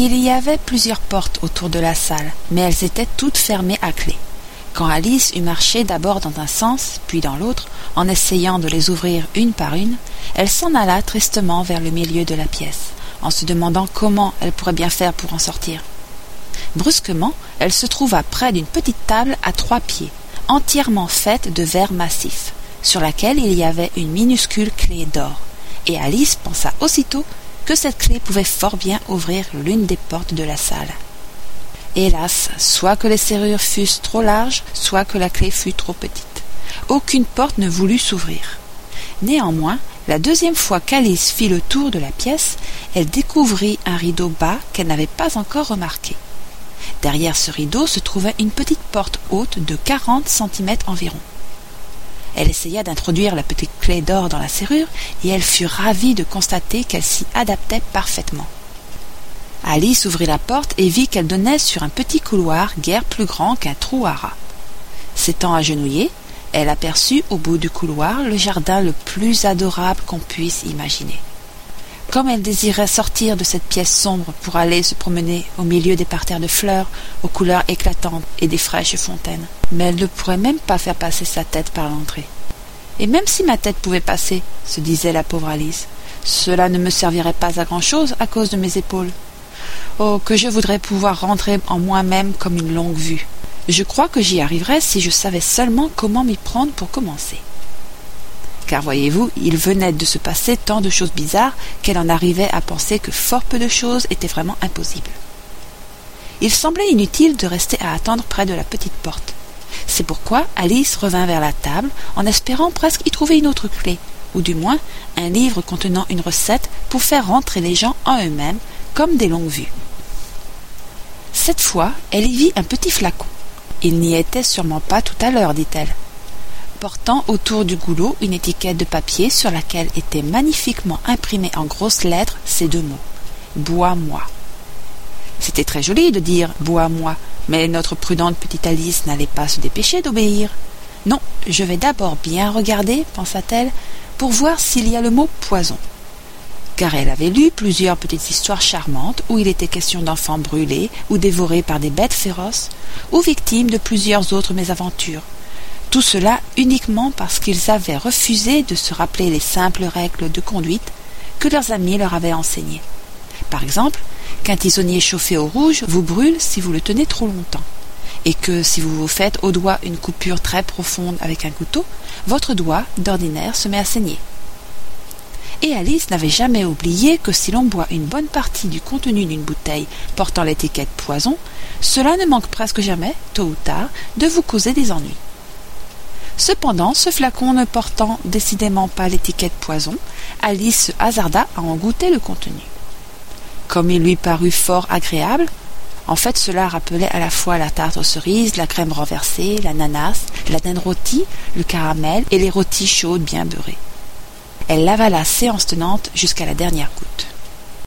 Il y avait plusieurs portes autour de la salle, mais elles étaient toutes fermées à clé. Quand Alice eut marché d'abord dans un sens, puis dans l'autre, en essayant de les ouvrir une par une, elle s'en alla tristement vers le milieu de la pièce, en se demandant comment elle pourrait bien faire pour en sortir. Brusquement, elle se trouva près d'une petite table à trois pieds, entièrement faite de verre massif, sur laquelle il y avait une minuscule clé d'or, et Alice pensa aussitôt que cette clé pouvait fort bien ouvrir l'une des portes de la salle. Hélas, soit que les serrures fussent trop larges, soit que la clé fût trop petite. Aucune porte ne voulut s'ouvrir. Néanmoins, la deuxième fois qu'Alice fit le tour de la pièce, elle découvrit un rideau bas qu'elle n'avait pas encore remarqué. Derrière ce rideau se trouvait une petite porte haute de quarante centimètres environ. Elle essaya d'introduire la petite clé d'or dans la serrure et elle fut ravie de constater qu'elle s'y adaptait parfaitement. Alice ouvrit la porte et vit qu'elle donnait sur un petit couloir guère plus grand qu'un trou à rats. S'étant agenouillée, elle aperçut au bout du couloir le jardin le plus adorable qu'on puisse imaginer. Comme elle désirait sortir de cette pièce sombre pour aller se promener au milieu des parterres de fleurs aux couleurs éclatantes et des fraîches fontaines, mais elle ne pourrait même pas faire passer sa tête par l'entrée. Et même si ma tête pouvait passer, se disait la pauvre Alice, cela ne me servirait pas à grand-chose à cause de mes épaules. Oh, que je voudrais pouvoir rentrer en moi-même comme une longue vue. Je crois que j'y arriverais si je savais seulement comment m'y prendre pour commencer car voyez-vous, il venait de se passer tant de choses bizarres qu'elle en arrivait à penser que fort peu de choses étaient vraiment impossibles. Il semblait inutile de rester à attendre près de la petite porte. C'est pourquoi Alice revint vers la table en espérant presque y trouver une autre clé, ou du moins un livre contenant une recette pour faire rentrer les gens en eux-mêmes comme des longues vues. Cette fois, elle y vit un petit flacon. Il n'y était sûrement pas tout à l'heure, dit-elle portant autour du goulot une étiquette de papier sur laquelle étaient magnifiquement imprimés en grosses lettres ces deux mots Bois-moi. C'était très joli de dire Bois-moi, mais notre prudente petite Alice n'allait pas se dépêcher d'obéir. Non, je vais d'abord bien regarder, pensa-t-elle, pour voir s'il y a le mot poison. Car elle avait lu plusieurs petites histoires charmantes où il était question d'enfants brûlés ou dévorés par des bêtes féroces, ou victimes de plusieurs autres mésaventures tout cela uniquement parce qu'ils avaient refusé de se rappeler les simples règles de conduite que leurs amis leur avaient enseignées. Par exemple, qu'un tisonnier chauffé au rouge vous brûle si vous le tenez trop longtemps, et que si vous vous faites au doigt une coupure très profonde avec un couteau, votre doigt, d'ordinaire, se met à saigner. Et Alice n'avait jamais oublié que si l'on boit une bonne partie du contenu d'une bouteille portant l'étiquette poison, cela ne manque presque jamais, tôt ou tard, de vous causer des ennuis. Cependant, ce flacon ne portant décidément pas l'étiquette poison, Alice se hasarda à en goûter le contenu. Comme il lui parut fort agréable, en fait cela rappelait à la fois la tarte aux cerises, la crème renversée, l'ananas, la naine rôtie, le caramel et les rôtis chaudes bien beurrées. Elle l'avala séance tenante jusqu'à la dernière goutte.